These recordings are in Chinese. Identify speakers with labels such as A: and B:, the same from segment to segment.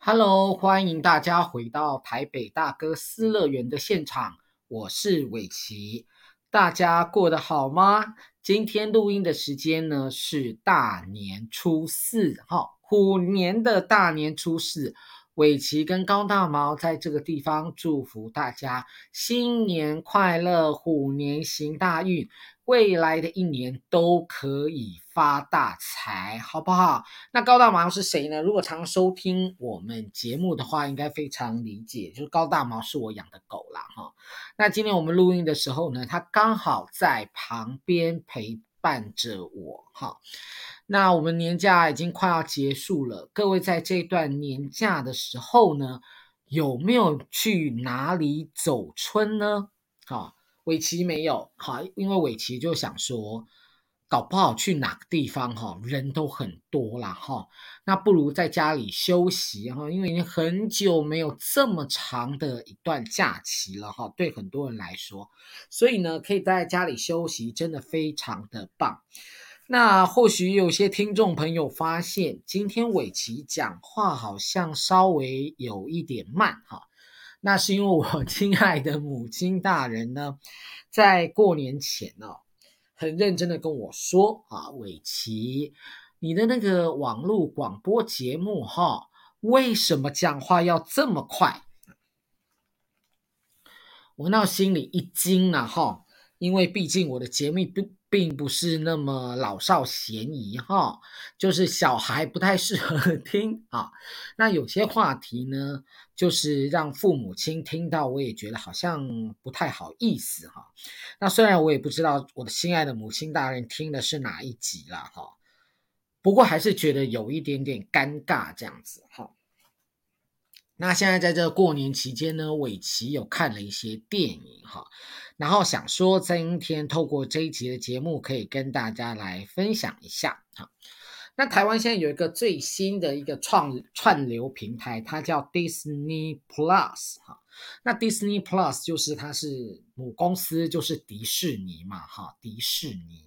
A: Hello，欢迎大家回到台北大哥私乐园的现场，我是伟奇，大家过得好吗？今天录音的时间呢是大年初四，哈，虎年的大年初四。伟奇跟高大毛在这个地方祝福大家新年快乐，虎年行大运，未来的一年都可以发大财，好不好？那高大毛是谁呢？如果常收听我们节目的话，应该非常理解，就是高大毛是我养的狗啦，哈。那今天我们录音的时候呢，它刚好在旁边陪伴着我，哈。那我们年假已经快要结束了，各位在这段年假的时候呢，有没有去哪里走春呢？好，伟奇没有，好，因为伟奇就想说，搞不好去哪个地方哈，人都很多啦哈，那不如在家里休息哈，因为已经很久没有这么长的一段假期了哈，对很多人来说，所以呢，可以待在家里休息，真的非常的棒。那或许有些听众朋友发现，今天伟奇讲话好像稍微有一点慢哈。那是因为我亲爱的母亲大人呢，在过年前呢，很认真的跟我说啊，伟奇，你的那个网络广播节目哈，为什么讲话要这么快？我那心里一惊啊哈，因为毕竟我的节目不。并不是那么老少咸宜哈，就是小孩不太适合 听啊。那有些话题呢，就是让父母亲听到，我也觉得好像不太好意思哈。那虽然我也不知道我的心爱的母亲大人听的是哪一集了哈，不过还是觉得有一点点尴尬这样子哈。那现在在这过年期间呢，伟奇有看了一些电影哈，然后想说今天透过这一集的节目，可以跟大家来分享一下哈。那台湾现在有一个最新的一个创串流平台，它叫 Disney Plus 哈。那 Disney Plus 就是它是母公司就是迪士尼嘛哈，迪士尼。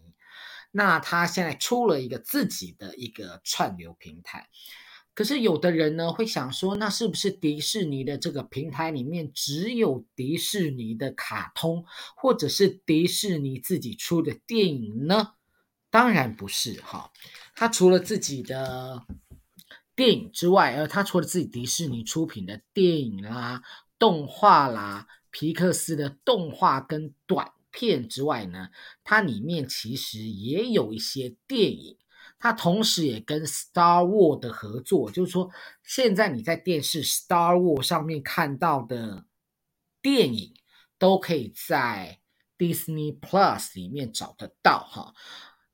A: 那它现在出了一个自己的一个串流平台。可是有的人呢会想说，那是不是迪士尼的这个平台里面只有迪士尼的卡通，或者是迪士尼自己出的电影呢？当然不是哈，他除了自己的电影之外，呃，他除了自己迪士尼出品的电影啦、动画啦、皮克斯的动画跟短片之外呢，它里面其实也有一些电影。它同时也跟 Star Wars 的合作，就是说，现在你在电视 Star Wars 上面看到的电影，都可以在 Disney Plus 里面找得到哈。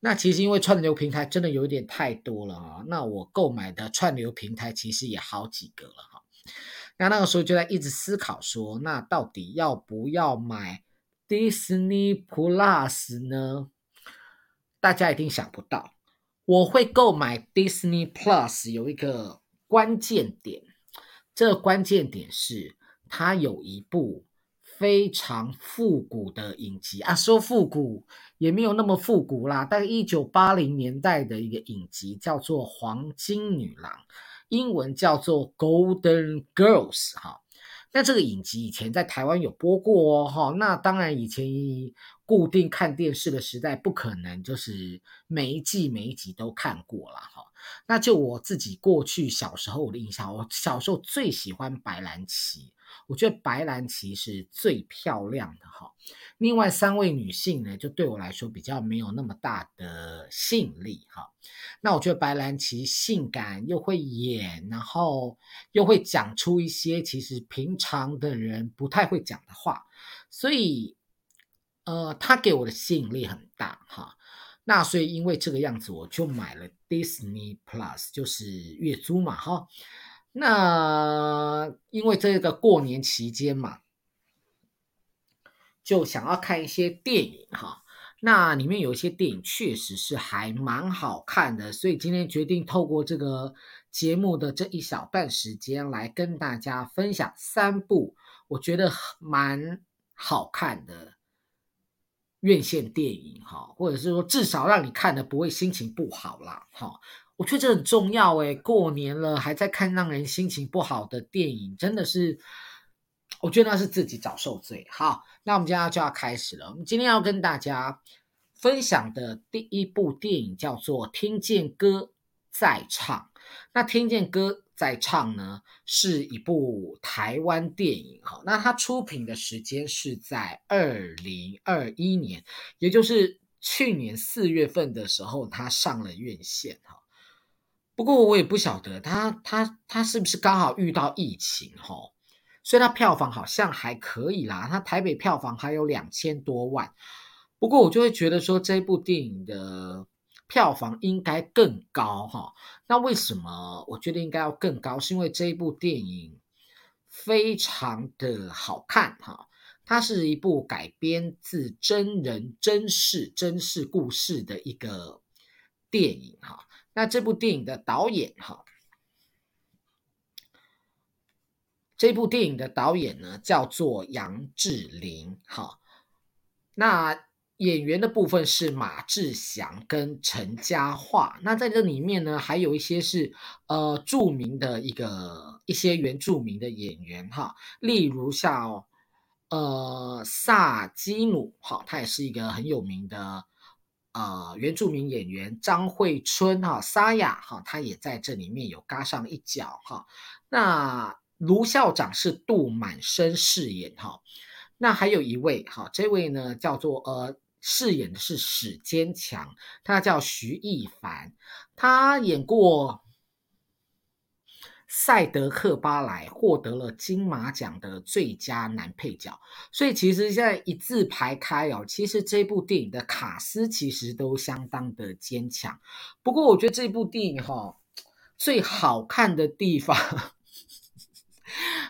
A: 那其实因为串流平台真的有点太多了啊，那我购买的串流平台其实也好几个了哈。那那个时候就在一直思考说，那到底要不要买 Disney Plus 呢？大家一定想不到。我会购买 Disney Plus 有一个关键点，这个关键点是它有一部非常复古的影集啊，说复古也没有那么复古啦，大概一九八零年代的一个影集叫做《黄金女郎》，英文叫做 Golden Girls 哈。那这个影集以前在台湾有播过哦，哈，那当然以前固定看电视的时代不可能就是每一季每一集都看过了哈。那就我自己过去小时候的印象，我小时候最喜欢白兰琪。我觉得白兰琪是最漂亮的哈，另外三位女性呢，就对我来说比较没有那么大的吸引力哈。那我觉得白兰琪性感又会演，然后又会讲出一些其实平常的人不太会讲的话，所以呃，她给我的吸引力很大哈。那所以因为这个样子，我就买了 Disney Plus，就是月租嘛哈。那因为这个过年期间嘛，就想要看一些电影哈。那里面有一些电影确实是还蛮好看的，所以今天决定透过这个节目的这一小段时间来跟大家分享三部我觉得蛮好看的院线电影哈，或者是说至少让你看的不会心情不好啦哈。我觉得这很重要诶，过年了还在看让人心情不好的电影，真的是，我觉得那是自己找受罪。好，那我们接下来就要开始了。我们今天要跟大家分享的第一部电影叫做《听见歌在唱》。那《听见歌在唱》呢，是一部台湾电影。哈，那它出品的时间是在二零二一年，也就是去年四月份的时候，它上了院线。哈。不过我也不晓得它它它是不是刚好遇到疫情齁，所以它票房好像还可以啦，它台北票房还有两千多万。不过我就会觉得说这部电影的票房应该更高哈。那为什么我觉得应该要更高？是因为这一部电影非常的好看哈，它是一部改编自真人真事真事故事的一个电影哈。那这部电影的导演哈，这部电影的导演呢叫做杨志林哈。那演员的部分是马志祥跟陈嘉桦。那在这里面呢，还有一些是呃著名的一个一些原住民的演员哈，例如像呃萨基努哈，他也是一个很有名的。呃，原住民演员张惠春哈，沙哑哈，他也在这里面有嘎上一脚哈。那卢校长是杜满生饰演哈。那还有一位哈，这位呢叫做呃，饰演的是史坚强，他叫徐艺凡，他演过。赛德克巴莱获得了金马奖的最佳男配角，所以其实现在一字排开哦，其实这部电影的卡司其实都相当的坚强。不过我觉得这部电影哈、哦，最好看的地方，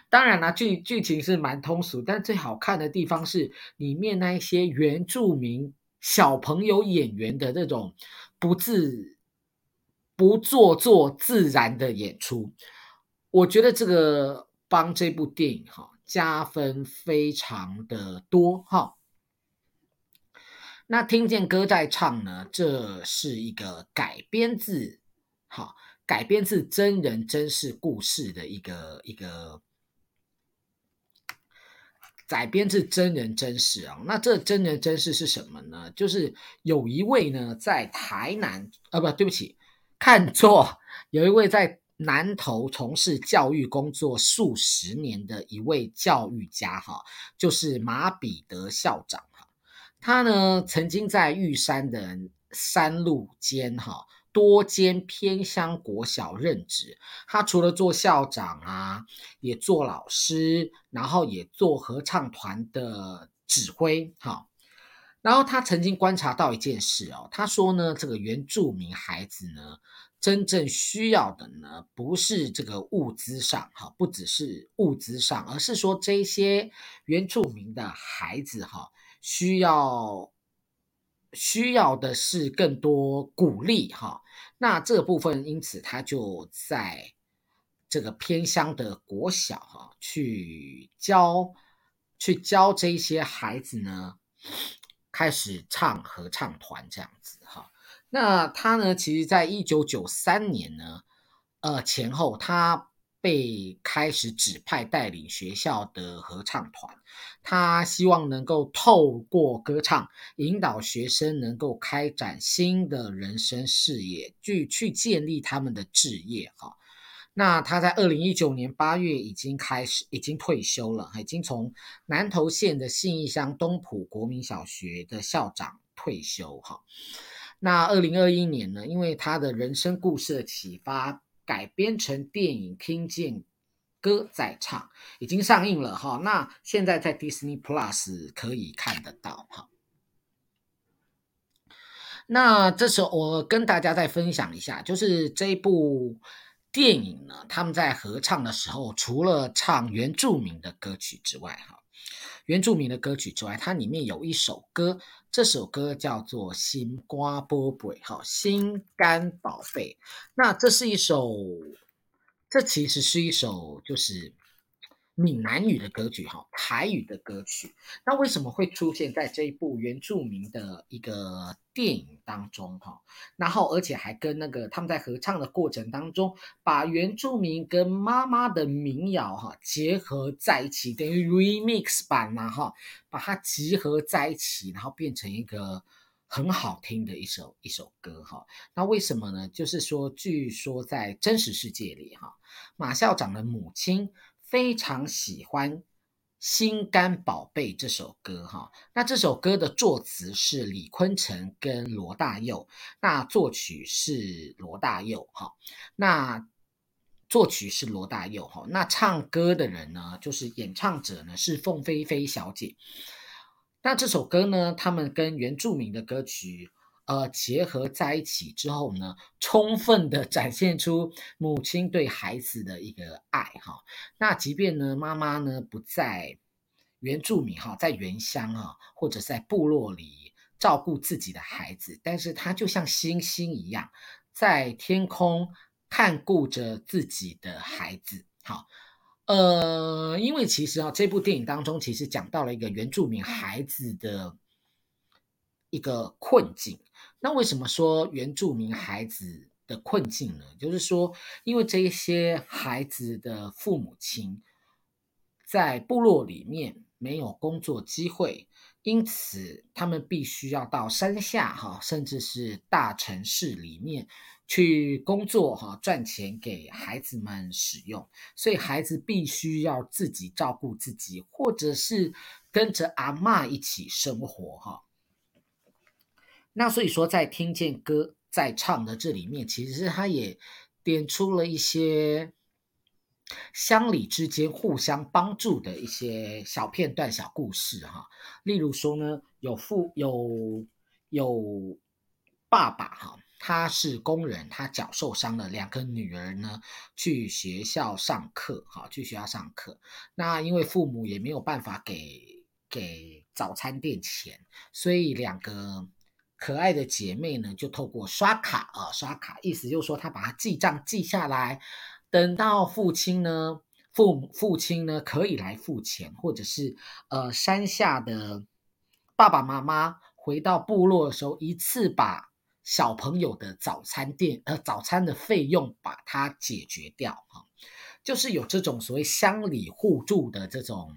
A: 当然啦，剧剧情是蛮通俗，但最好看的地方是里面那一些原住民小朋友演员的这种不自不做作自然的演出。我觉得这个帮这部电影哈加分非常的多哈。那听见歌在唱呢，这是一个改编自哈改编自真人真事故事的一个一个改编自真人真事啊。那这真人真事是什么呢？就是有一位呢在台南啊，不对不起，看错，有一位在。南投从事教育工作数十年的一位教育家，哈，就是马彼得校长，哈，他呢曾经在玉山的山路间，哈，多间偏乡国小任职。他除了做校长啊，也做老师，然后也做合唱团的指挥，哈。然后他曾经观察到一件事哦，他说呢，这个原住民孩子呢。真正需要的呢，不是这个物资上，哈，不只是物资上，而是说这些原住民的孩子，哈，需要需要的是更多鼓励，哈。那这部分，因此他就在这个偏乡的国小，哈，去教去教这些孩子呢，开始唱合唱团这样子，哈。那他呢？其实，在一九九三年呢，呃前后，他被开始指派带领学校的合唱团。他希望能够透过歌唱，引导学生能够开展新的人生事业，去去建立他们的志业。哈，那他在二零一九年八月已经开始，已经退休了，已经从南投县的信义乡东埔国民小学的校长退休。哈。那二零二一年呢，因为他的人生故事的启发，改编成电影《听见歌在唱》，已经上映了哈。那现在在 Disney Plus 可以看得到哈。那这时候我跟大家再分享一下，就是这一部电影呢，他们在合唱的时候，除了唱原住民的歌曲之外，哈。原住民的歌曲之外，它里面有一首歌，这首歌叫做《心肝宝贝》哈，心肝宝贝。那这是一首，这其实是一首就是闽南语的歌曲，哈，台语的歌曲。那为什么会出现在这一部原住民的一个电影当中，哈？然后而且还跟那个他们在合唱的过程当中，把原住民跟妈妈的民谣，哈，结合在一起，等于 remix 版呐，哈，把它集合在一起，然后变成一个很好听的一首一首歌，哈。那为什么呢？就是说，据说在真实世界里，哈，马校长的母亲。非常喜欢《心肝宝贝》这首歌哈，那这首歌的作词是李坤城跟罗大佑，那作曲是罗大佑哈，那作曲是罗大佑哈，那唱歌的人呢，就是演唱者呢是凤飞飞小姐，那这首歌呢，他们跟原住民的歌曲。呃，结合在一起之后呢，充分的展现出母亲对孩子的一个爱哈。那即便呢，妈妈呢不在原住民哈，在原乡啊，或者在部落里照顾自己的孩子，但是她就像星星一样，在天空看顾着自己的孩子。好，呃，因为其实啊，这部电影当中其实讲到了一个原住民孩子的一个困境。那为什么说原住民孩子的困境呢？就是说，因为这些孩子的父母亲在部落里面没有工作机会，因此他们必须要到山下哈，甚至是大城市里面去工作哈，赚钱给孩子们使用。所以孩子必须要自己照顾自己，或者是跟着阿嬷一起生活哈。那所以说，在听见歌在唱的这里面，其实是他也点出了一些乡里之间互相帮助的一些小片段、小故事哈。例如说呢，有父有有爸爸哈，他是工人，他脚受伤了，两个女儿呢去学校上课哈，去学校上课。那因为父母也没有办法给给早餐店钱，所以两个。可爱的姐妹呢，就透过刷卡啊，刷卡，意思就是说，她把它记账记下来，等到父亲呢，父父亲呢可以来付钱，或者是呃山下的爸爸妈妈回到部落的时候，一次把小朋友的早餐店呃早餐的费用把它解决掉啊，就是有这种所谓乡里互助的这种。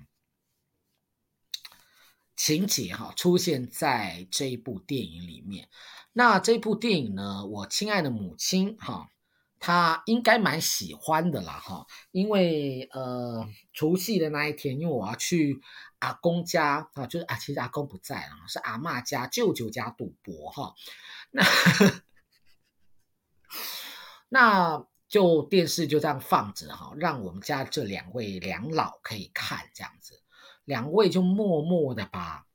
A: 情节哈出现在这一部电影里面，那这部电影呢，我亲爱的母亲哈，她应该蛮喜欢的啦哈，因为呃除夕的那一天，因为我要去阿公家啊，就是啊，其实阿公不在了，是阿嬷家、舅舅家赌博哈，那 那就电视就这样放着哈，让我们家这两位两老可以看这样子。两位就默默的把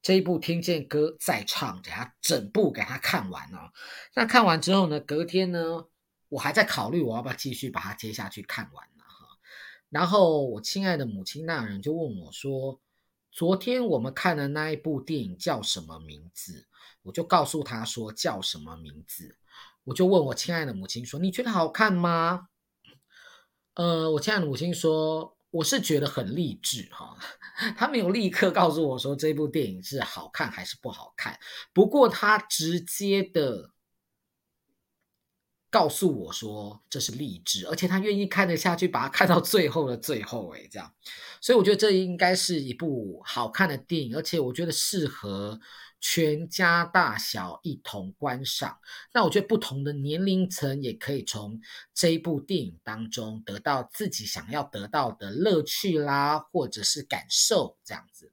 A: 这一部听见歌再唱，给他整部给他看完了。那看完之后呢，隔天呢，我还在考虑我要不要继续把它接下去看完呢哈。然后我亲爱的母亲那人就问我说：“昨天我们看的那一部电影叫什么名字？”我就告诉他说：“叫什么名字？”我就问我亲爱的母亲说：“你觉得好看吗？”呃，我亲爱的母亲说。我是觉得很励志哈，他没有立刻告诉我说这部电影是好看还是不好看，不过他直接的告诉我说这是励志，而且他愿意看得下去，把它看到最后的最后，诶，这样，所以我觉得这应该是一部好看的电影，而且我觉得适合。全家大小一同观赏，那我觉得不同的年龄层也可以从这一部电影当中得到自己想要得到的乐趣啦，或者是感受这样子，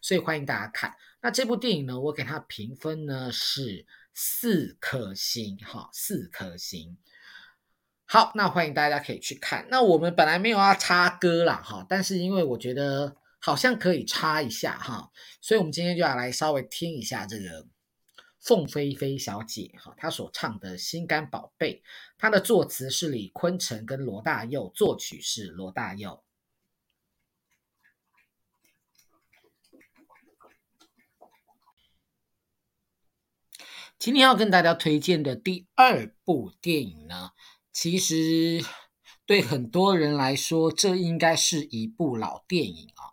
A: 所以欢迎大家看。那这部电影呢，我给它评分呢是四颗星，哈，四颗星。好，那欢迎大家可以去看。那我们本来没有要插歌啦，哈，但是因为我觉得。好像可以插一下哈，所以我们今天就要来稍微听一下这个凤飞飞小姐哈，她所唱的《心肝宝贝》，她的作词是李坤城跟罗大佑，作曲是罗大佑。今天要跟大家推荐的第二部电影呢，其实。对很多人来说，这应该是一部老电影啊。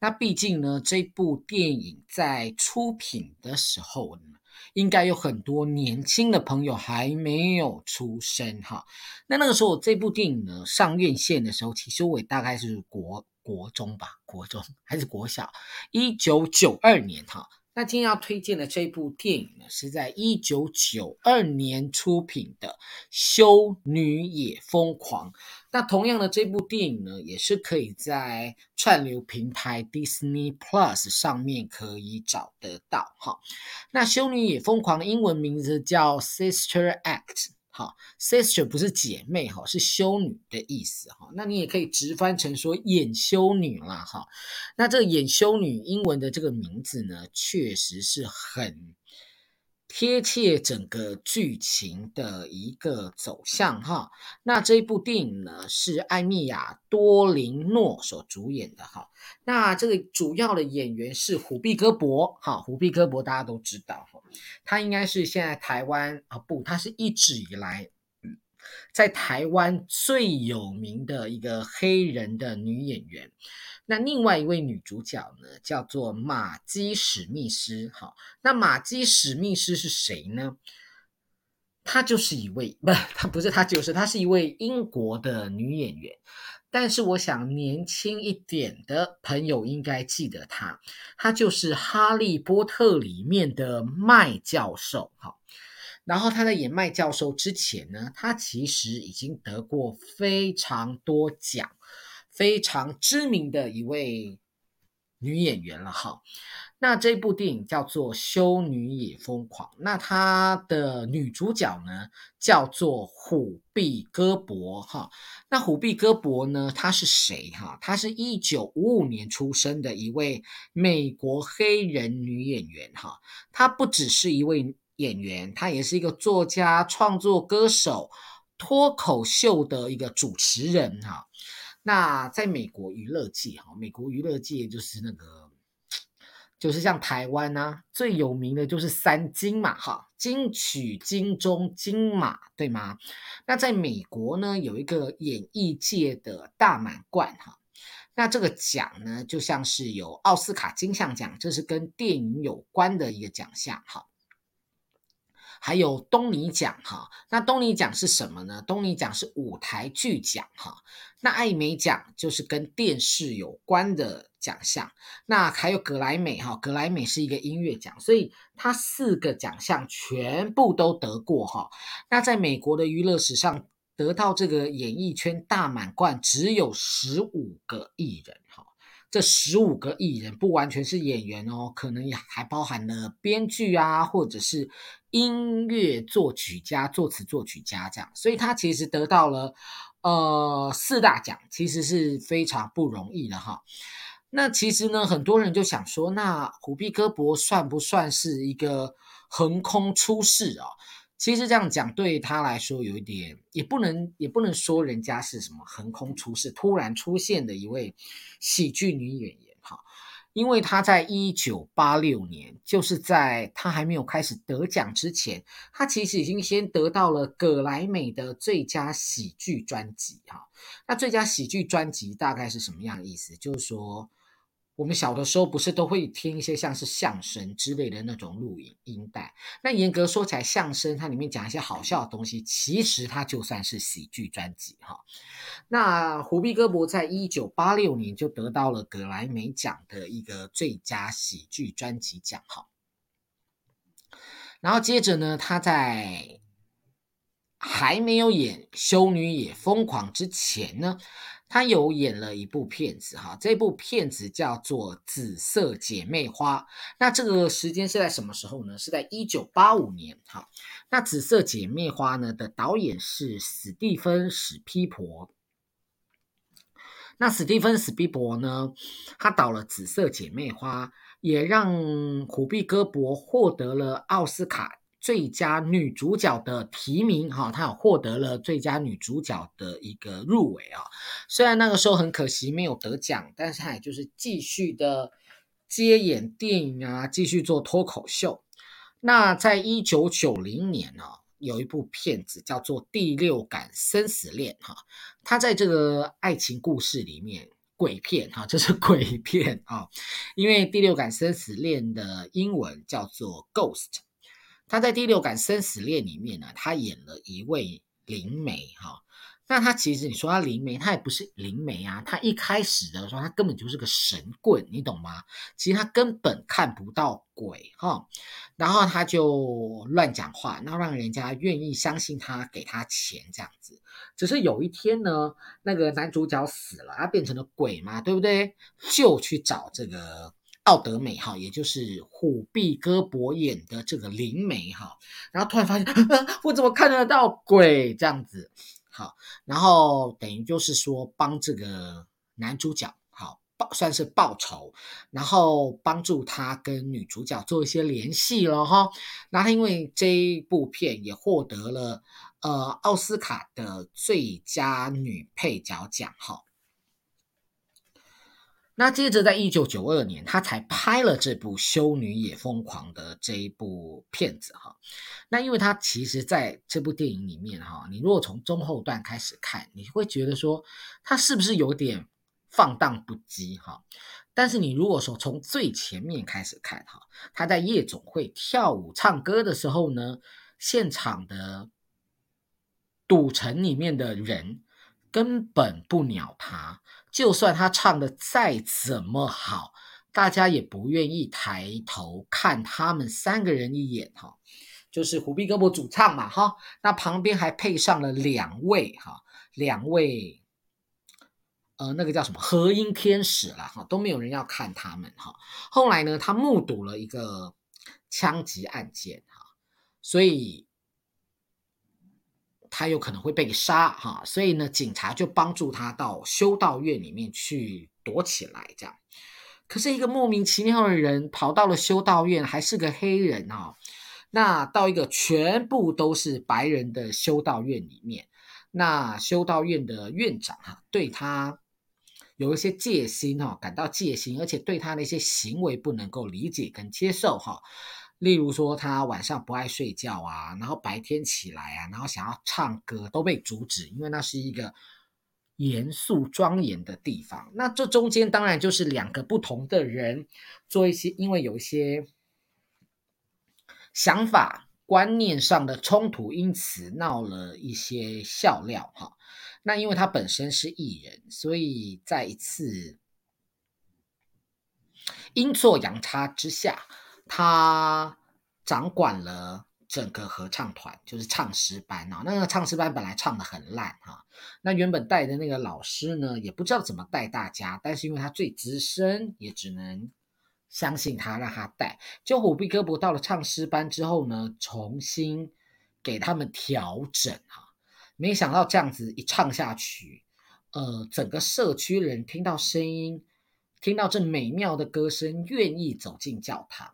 A: 那毕竟呢，这部电影在出品的时候呢，应该有很多年轻的朋友还没有出生哈。那那个时候，这部电影呢上院线的时候，其实我也大概是国国中吧，国中还是国小，一九九二年哈。那今天要推荐的这部电影呢，是在一九九二年出品的《修女也疯狂》。那同样的，这部电影呢，也是可以在串流平台 Disney Plus 上面可以找得到哈。那《修女也疯狂》的英文名字叫 Sister Act。好，sister 不是姐妹哈，是修女的意思哈。那你也可以直翻成说演修女啦哈。那这个演修女英文的这个名字呢，确实是很。贴切整个剧情的一个走向哈，那这一部电影呢是艾米亚多林诺所主演的哈，那这个主要的演员是虎碧戈博哈，虎碧戈博大家都知道哈，他应该是现在台湾啊不，他是一直以来在台湾最有名的一个黑人的女演员。那另外一位女主角呢，叫做玛姬史密斯。好，那玛姬史密斯是谁呢？她就是一位，不，她不是，她就是，她是一位英国的女演员。但是我想年轻一点的朋友应该记得她，她就是《哈利波特》里面的麦教授。好，然后她在演麦教授之前呢，她其实已经得过非常多奖。非常知名的一位女演员了哈，那这部电影叫做《修女也疯狂》，那她的女主角呢叫做虎碧戈博哈，那虎碧戈博呢，她是谁哈？她是一九五五年出生的一位美国黑人女演员哈，她不只是一位演员，她也是一个作家、创作歌手、脱口秀的一个主持人哈。那在美国娱乐界，哈，美国娱乐界就是那个，就是像台湾啊，最有名的就是三金嘛，哈，金曲、金钟、金马，对吗？那在美国呢，有一个演艺界的大满贯，哈，那这个奖呢，就像是有奥斯卡金像奖，这是跟电影有关的一个奖项，哈。还有东尼奖哈，那东尼奖是什么呢？东尼奖是舞台剧奖哈。那艾美奖就是跟电视有关的奖项。那还有格莱美哈，格莱美是一个音乐奖，所以他四个奖项全部都得过哈。那在美国的娱乐史上，得到这个演艺圈大满贯只有十五个艺人哈。这十五个艺人不完全是演员哦，可能也还包含了编剧啊，或者是音乐作曲家、作词作曲家这样，所以他其实得到了呃四大奖，其实是非常不容易的哈。那其实呢，很多人就想说，那虎碧戈博算不算是一个横空出世啊？其实这样讲对他来说有一点，也不能也不能说人家是什么横空出世、突然出现的一位喜剧女演员，因为他在一九八六年，就是在他还没有开始得奖之前，他其实已经先得到了葛莱美的最佳喜剧专辑哈。那最佳喜剧专辑大概是什么样的意思？就是说。我们小的时候不是都会听一些像是相声之类的那种录影音带？那严格说起来，相声它里面讲一些好笑的东西，其实它就算是喜剧专辑哈。那胡碧戈博在一九八六年就得到了格莱美奖的一个最佳喜剧专辑奖哈。然后接着呢，他在还没有演《修女也疯狂》之前呢。他有演了一部片子哈，这部片子叫做《紫色姐妹花》。那这个时间是在什么时候呢？是在一九八五年哈。那《紫色姐妹花》呢的导演是史蒂芬史匹柏。那史蒂芬史匹柏呢，他导了《紫色姐妹花》，也让虎碧戈博获得了奥斯卡。最佳女主角的提名，哈，她有获得了最佳女主角的一个入围啊。虽然那个时候很可惜没有得奖，但是她也就是继续的接演电影啊，继续做脱口秀。那在一九九零年呢，有一部片子叫做《第六感生死恋》哈。她在这个爱情故事里面，鬼片哈，这是鬼片啊，因为《第六感生死恋》的英文叫做 Ghost。他在《第六感生死恋》里面呢，他演了一位灵媒哈。那他其实你说他灵媒，他也不是灵媒啊。他一开始的时候，他根本就是个神棍，你懂吗？其实他根本看不到鬼哈。然后他就乱讲话，然后让人家愿意相信他，给他钱这样子。只是有一天呢，那个男主角死了，他变成了鬼嘛，对不对？就去找这个。奥德美哈，也就是虎碧戈博演的这个灵媒哈，然后突然发现，我怎么看得到鬼这样子？好，然后等于就是说帮这个男主角好报算是报仇，然后帮助他跟女主角做一些联系了哈。然后因为这一部片也获得了呃奥斯卡的最佳女配角奖哈。那接着，在一九九二年，他才拍了这部《修女也疯狂》的这一部片子哈。那因为他其实在这部电影里面哈，你如果从中后段开始看，你会觉得说他是不是有点放荡不羁哈？但是你如果说从最前面开始看哈，他在夜总会跳舞唱歌的时候呢，现场的赌城里面的人根本不鸟他。就算他唱的再怎么好，大家也不愿意抬头看他们三个人一眼哈。就是虎碧胳膊主唱嘛哈，那旁边还配上了两位哈，两位呃那个叫什么和音天使了哈，都没有人要看他们哈。后来呢，他目睹了一个枪击案件哈，所以。他有可能会被杀哈，所以呢，警察就帮助他到修道院里面去躲起来，这样。可是，一个莫名其妙的人跑到了修道院，还是个黑人啊。那到一个全部都是白人的修道院里面，那修道院的院长哈，对他有一些戒心哈，感到戒心，而且对他那些行为不能够理解跟接受哈。例如说，他晚上不爱睡觉啊，然后白天起来啊，然后想要唱歌都被阻止，因为那是一个严肃庄严的地方。那这中间当然就是两个不同的人做一些，因为有一些想法观念上的冲突，因此闹了一些笑料哈。那因为他本身是艺人，所以在一次阴错阳差之下。他掌管了整个合唱团，就是唱诗班啊。那个唱诗班本来唱的很烂哈，那原本带的那个老师呢，也不知道怎么带大家，但是因为他最资深，也只能相信他，让他带。就虎碧戈博到了唱诗班之后呢，重新给他们调整哈，没想到这样子一唱下去，呃，整个社区人听到声音，听到这美妙的歌声，愿意走进教堂。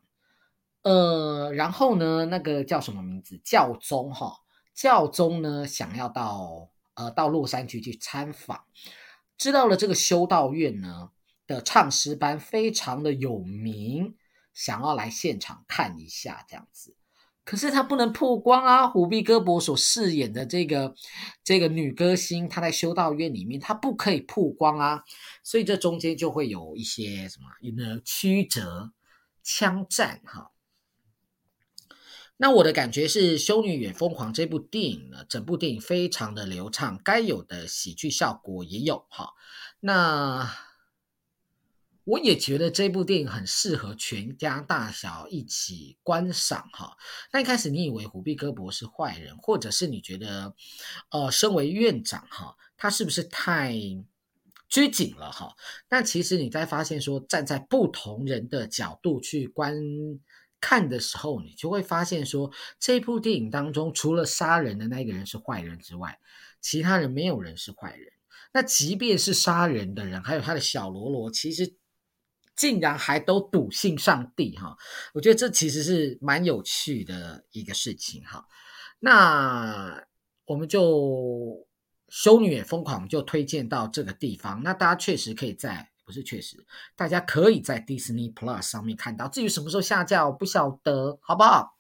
A: 呃，然后呢，那个叫什么名字？教宗哈，教宗呢想要到呃到洛杉矶去参访，知道了这个修道院呢的唱诗班非常的有名，想要来现场看一下这样子。可是他不能曝光啊，虎碧戈博所饰演的这个这个女歌星，她在修道院里面，她不可以曝光啊，所以这中间就会有一些什么，有呢曲折、枪战哈。那我的感觉是，《修女也疯狂》这部电影呢，整部电影非常的流畅，该有的喜剧效果也有哈。那我也觉得这部电影很适合全家大小一起观赏哈。那一开始你以为虎碧戈博是坏人，或者是你觉得，呃，身为院长哈，他是不是太拘谨了哈？但其实你在发现说，站在不同人的角度去观。看的时候，你就会发现说，这部电影当中，除了杀人的那个人是坏人之外，其他人没有人是坏人。那即便是杀人的人，还有他的小罗罗，其实竟然还都笃信上帝哈。我觉得这其实是蛮有趣的一个事情哈。那我们就修女也疯狂，就推荐到这个地方。那大家确实可以在。不是，确实，大家可以在 Disney Plus 上面看到。至于什么时候下架，我不晓得，好不好？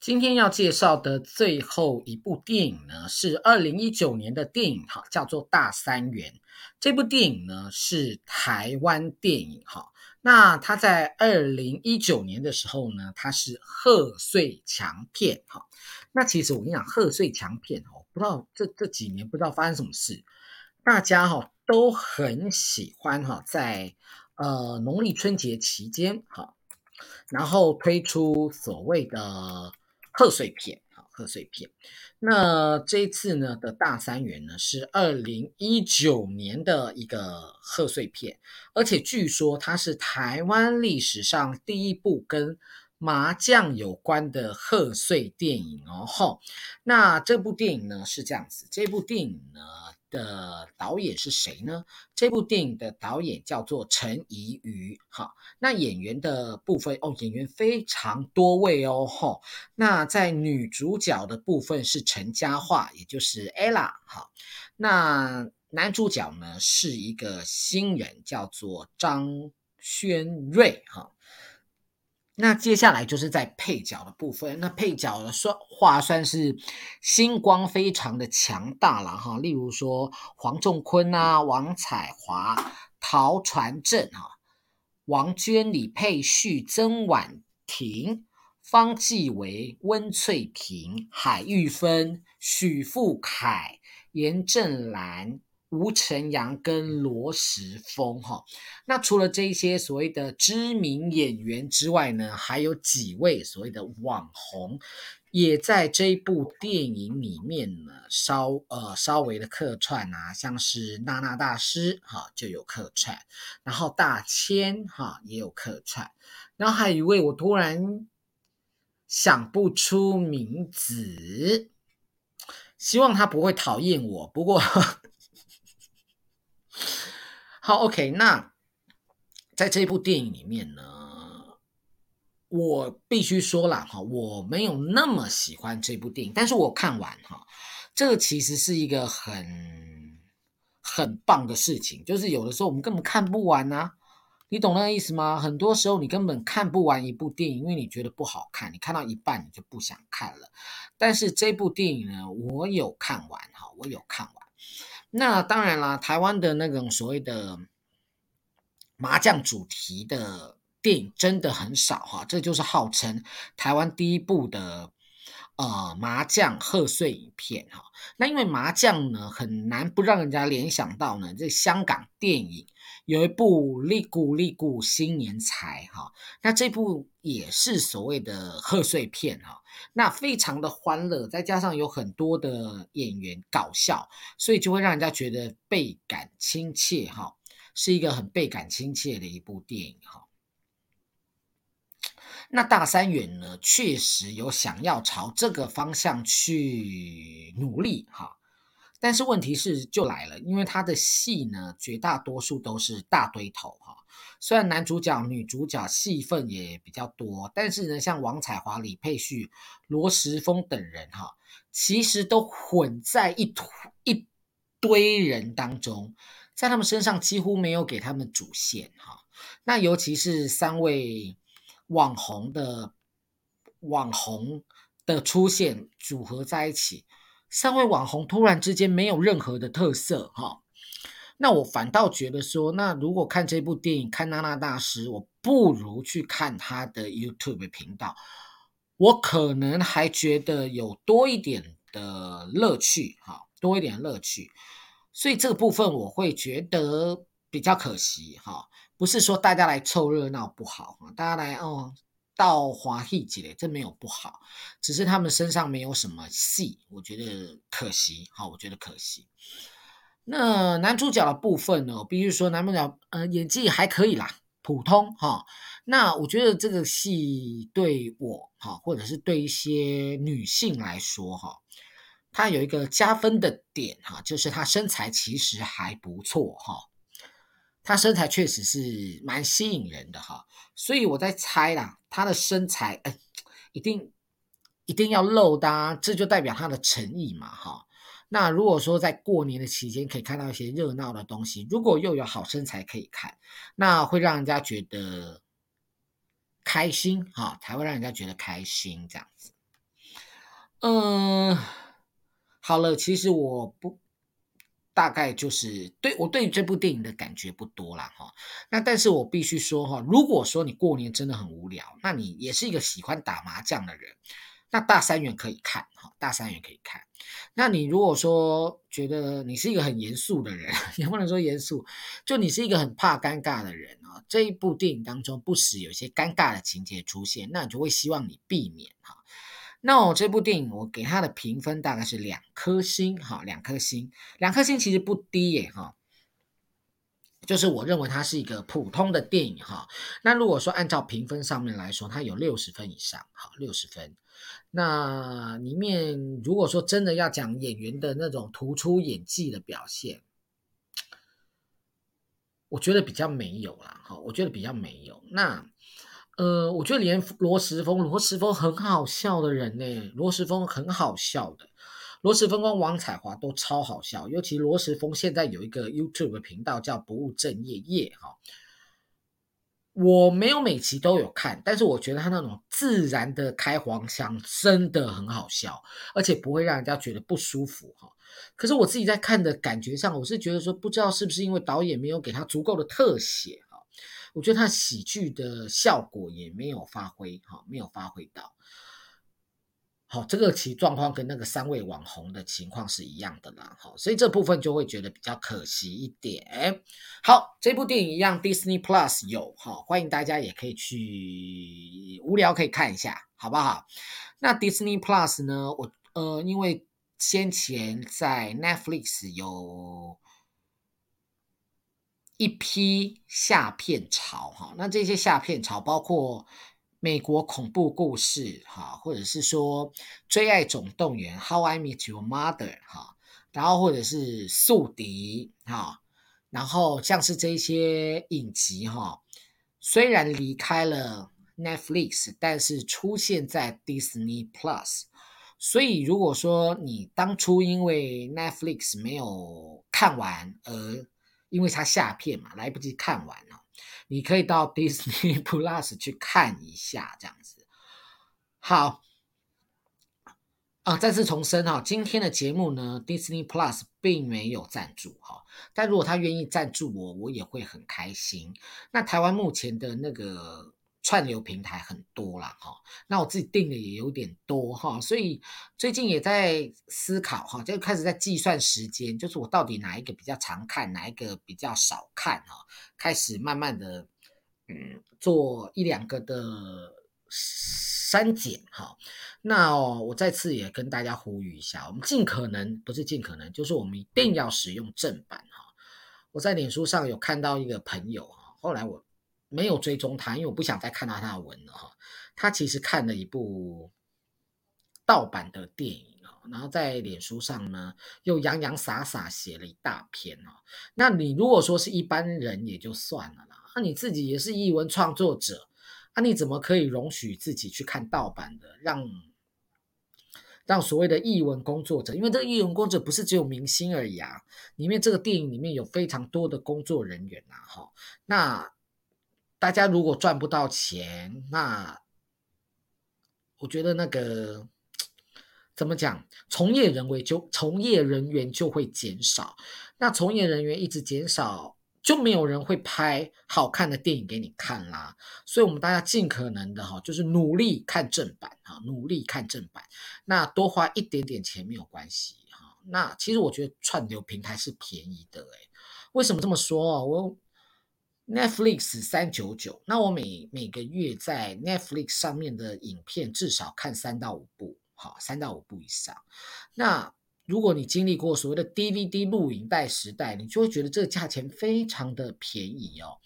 A: 今天要介绍的最后一部电影呢，是二零一九年的电影，哈，叫做《大三元》。这部电影呢是台湾电影，哈。那它在二零一九年的时候呢，它是贺岁强片，哈。那其实我跟你讲，贺岁强片，哦，不知道这这几年不知道发生什么事，大家哈都很喜欢哈，在呃农历春节期间，哈，然后推出所谓的。贺岁片，贺岁片。那这次呢的大三元呢是二零一九年的一个贺岁片，而且据说它是台湾历史上第一部跟麻将有关的贺岁电影哦。吼，那这部电影呢是这样子，这部电影呢。的导演是谁呢？这部电影的导演叫做陈怡瑜。好，那演员的部分哦，演员非常多位哦。吼，那在女主角的部分是陈嘉桦，也就是 Ella。好，那男主角呢是一个新人，叫做张轩睿。哈。那接下来就是在配角的部分，那配角的说话算是星光非常的强大了哈，例如说黄仲坤啊、王彩华、陶传正哈、王娟、李佩旭、曾婉婷、方季惟、温翠萍、海玉芬、许富凯、严正兰。吴承洋跟罗时丰哈，那除了这些所谓的知名演员之外呢，还有几位所谓的网红，也在这一部电影里面呢，稍呃稍微的客串啊，像是娜娜大师哈就有客串，然后大千哈也有客串，然后还有一位我突然想不出名字，希望他不会讨厌我，不过。好，OK，那在这部电影里面呢，我必须说了哈，我没有那么喜欢这部电影，但是我看完哈，这个其实是一个很很棒的事情，就是有的时候我们根本看不完啊，你懂那个意思吗？很多时候你根本看不完一部电影，因为你觉得不好看，你看到一半你就不想看了。但是这部电影呢，我有看完哈，我有看完。那当然啦，台湾的那种所谓的麻将主题的电影真的很少哈，这就是号称台湾第一部的呃麻将贺岁影片哈。那因为麻将呢，很难不让人家联想到呢，这香港电影有一部《利古利古新年财》哈，那这部也是所谓的贺岁片哈。那非常的欢乐，再加上有很多的演员搞笑，所以就会让人家觉得倍感亲切哈，是一个很倍感亲切的一部电影哈。那大三元呢，确实有想要朝这个方向去努力哈，但是问题是就来了，因为他的戏呢，绝大多数都是大堆头哈。虽然男主角、女主角戏份也比较多，但是呢，像王彩华、李佩旭、罗时丰等人哈，其实都混在一一堆人当中，在他们身上几乎没有给他们主线哈。那尤其是三位网红的网红的出现组合在一起，三位网红突然之间没有任何的特色哈。那我反倒觉得说，那如果看这部电影，看娜娜大师，我不如去看他的 YouTube 频道，我可能还觉得有多一点的乐趣，哈，多一点乐趣。所以这个部分我会觉得比较可惜，哈，不是说大家来凑热闹不好，大家来哦到华戏之类，这没有不好，只是他们身上没有什么戏，我觉得可惜，哈，我觉得可惜。那男主角的部分呢，必须说男主角呃演技还可以啦，普通哈。那我觉得这个戏对我哈，或者是对一些女性来说哈，它有一个加分的点哈，就是她身材其实还不错哈，他身材确实是蛮吸引人的哈。所以我在猜啦，他的身材哎，一定一定要露的啊，这就代表他的诚意嘛哈。那如果说在过年的期间可以看到一些热闹的东西，如果又有好身材可以看，那会让人家觉得开心哈，才会让人家觉得开心这样子。嗯，好了，其实我不大概就是对我对这部电影的感觉不多啦哈。那但是我必须说哈，如果说你过年真的很无聊，那你也是一个喜欢打麻将的人。那大三元可以看哈，大三元可以看。那你如果说觉得你是一个很严肃的人，也不能说严肃，就你是一个很怕尴尬的人啊，这一部电影当中不时有一些尴尬的情节出现，那你就会希望你避免哈。那我这部电影我给它的评分大概是两颗星哈，两颗星，两颗星其实不低耶哈。就是我认为它是一个普通的电影哈。那如果说按照评分上面来说，它有六十分以上，好，六十分。那里面如果说真的要讲演员的那种突出演技的表现，我觉得比较没有啦，哈，我觉得比较没有。那呃，我觉得连罗时丰，罗时丰很好笑的人呢，罗时丰很好笑的。罗时丰跟王彩华都超好笑，尤其罗时丰现在有一个 YouTube 频道叫不务正业业哈，我没有每期都有看，但是我觉得他那种自然的开黄腔真的很好笑，而且不会让人家觉得不舒服哈。可是我自己在看的感觉上，我是觉得说，不知道是不是因为导演没有给他足够的特写，我觉得他喜剧的效果也没有发挥哈，没有发挥到。好，这个其状况跟那个三位网红的情况是一样的啦。好，所以这部分就会觉得比较可惜一点。好，这部电影一样，Disney Plus 有哈，欢迎大家也可以去无聊可以看一下，好不好？那 Disney Plus 呢？我呃，因为先前在 Netflix 有一批下片潮哈，那这些下片潮包括。美国恐怖故事，哈，或者是说《追爱总动员》（How I Met Your Mother），哈，然后或者是《宿敌》，哈，然后像是这些影集，哈，虽然离开了 Netflix，但是出现在 Disney Plus。所以，如果说你当初因为 Netflix 没有看完，而因为他下片嘛，来不及看完了。你可以到 Disney Plus 去看一下，这样子。好，啊，再次重申哈，今天的节目呢，Disney Plus 并没有赞助哈，但如果他愿意赞助我，我也会很开心。那台湾目前的那个。串流平台很多啦，哈，那我自己订的也有点多哈，所以最近也在思考哈，就开始在计算时间，就是我到底哪一个比较常看，哪一个比较少看哈，开始慢慢的嗯做一两个的删减哈。那我再次也跟大家呼吁一下，我们尽可能不是尽可能，就是我们一定要使用正版哈。我在脸书上有看到一个朋友哈，后来我。没有追踪他，因为我不想再看到他的文了哈。他其实看了一部盗版的电影啊，然后在脸书上呢又洋洋洒洒写了一大篇哦。那你如果说是一般人也就算了啦，那你自己也是译文创作者，那你怎么可以容许自己去看盗版的？让让所谓的译文工作者，因为这个译文工作者不是只有明星而已啊，里面这个电影里面有非常多的工作人员呐，哈，那。大家如果赚不到钱，那我觉得那个怎么讲，从业人员就从业人员就会减少。那从业人员一直减少，就没有人会拍好看的电影给你看啦。所以，我们大家尽可能的哈，就是努力看正版哈，努力看正版。那多花一点点钱没有关系哈。那其实我觉得串流平台是便宜的诶，为什么这么说？我。Netflix 三九九，那我每每个月在 Netflix 上面的影片至少看三到五部，好，三到五部以上。那如果你经历过所谓的 DVD 录影带时代，你就会觉得这个价钱非常的便宜哦。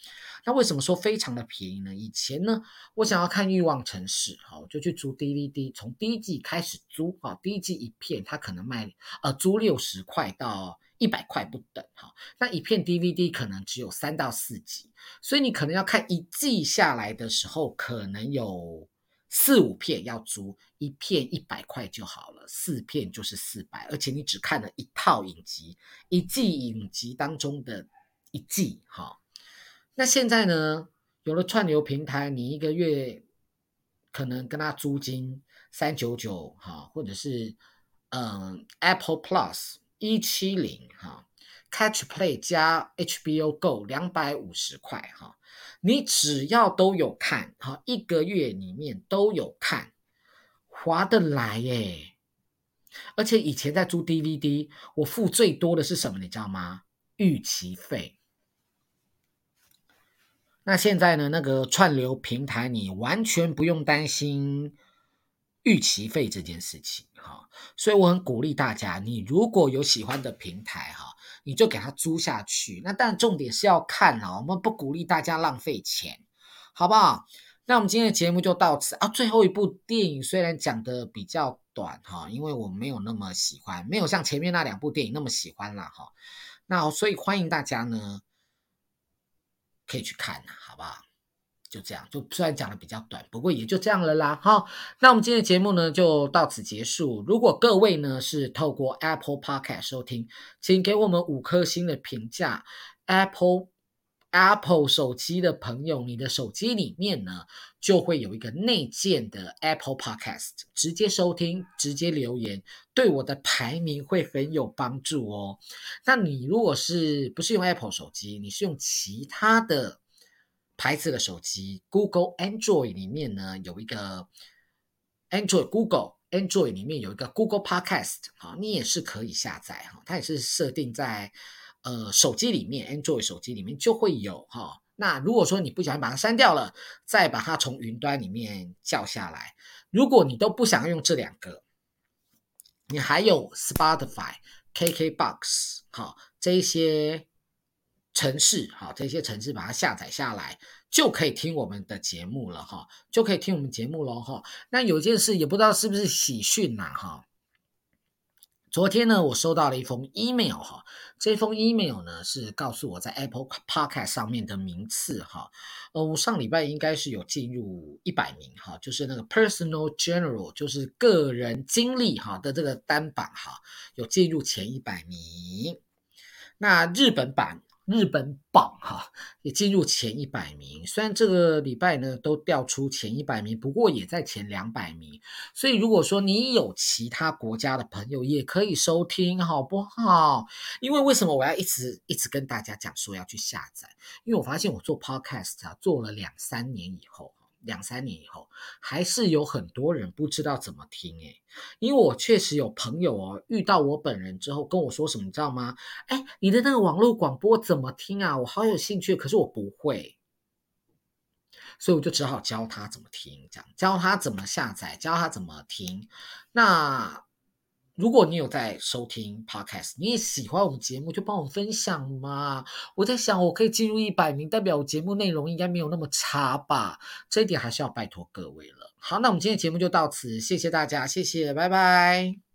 A: 那为什么说非常的便宜呢？以前呢，我想要看《欲望城市》，好，我就去租 DVD，从第一季开始租，啊，第一季一片，它可能卖呃租六十块到一百块不等，哈，那一片 DVD 可能只有三到四集。所以你可能要看一季下来的时候，可能有四五片要租，一片一百块就好了，四片就是四百，而且你只看了一套影集，一季影集当中的一季，哈。那现在呢，有了串流平台，你一个月可能跟他租金三九九哈，或者是嗯 Apple Plus 一七零哈，Catch Play 加 HBO Go 两百五十块哈，你只要都有看哈，一个月里面都有看，划得来耶。而且以前在租 DVD，我付最多的是什么？你知道吗？预期费。那现在呢？那个串流平台，你完全不用担心预期费这件事情哈。所以我很鼓励大家，你如果有喜欢的平台哈，你就给它租下去。那但重点是要看啊，我们不鼓励大家浪费钱，好不好？那我们今天的节目就到此啊。最后一部电影虽然讲的比较短哈，因为我没有那么喜欢，没有像前面那两部电影那么喜欢了哈。那所以欢迎大家呢。可以去看，好不好？就这样，就虽然讲的比较短，不过也就这样了啦。好，那我们今天的节目呢就到此结束。如果各位呢是透过 Apple Podcast 收听，请给我们五颗星的评价。Apple。Apple 手机的朋友，你的手机里面呢，就会有一个内建的 Apple Podcast，直接收听，直接留言，对我的排名会很有帮助哦。那你如果是不是用 Apple 手机，你是用其他的牌子的手机，Google Android 里面呢有一个 Android Google Android 里面有一个 Google Podcast，好，你也是可以下载哈，它也是设定在。呃，手机里面，Android 手机里面就会有哈、那如果说你不小心把它删掉了，再把它从云端里面叫下来。如果你都不想用这两个，你还有 Spotify、KKBox 哈这些城市哈，这些城市把它下载下来，就可以听我们的节目了哈，就可以听我们节目了哈。那有件事也不知道是不是喜讯呐哈。昨天呢，我收到了一封 email 哈，这封 email 呢是告诉我在 Apple Podcast 上面的名次哈，呃，我上礼拜应该是有进入一百名哈，就是那个 Personal General，就是个人经历哈的这个单榜哈，有进入前一百名，那日本版。日本榜哈也进入前一百名，虽然这个礼拜呢都掉出前一百名，不过也在前两百名。所以如果说你有其他国家的朋友，也可以收听，好不好？因为为什么我要一直一直跟大家讲说要去下载？因为我发现我做 Podcast 啊，做了两三年以后。两三年以后，还是有很多人不知道怎么听诶，因为我确实有朋友哦，遇到我本人之后跟我说什么，你知道吗？哎，你的那个网络广播怎么听啊？我好有兴趣，可是我不会，所以我就只好教他怎么听，这样教他怎么下载，教他怎么听。那。如果你有在收听 Podcast，你也喜欢我们节目，就帮我分享嘛。我在想，我可以进入一百名，代表我节目内容应该没有那么差吧？这一点还是要拜托各位了。好，那我们今天的节目就到此，谢谢大家，谢谢，拜拜。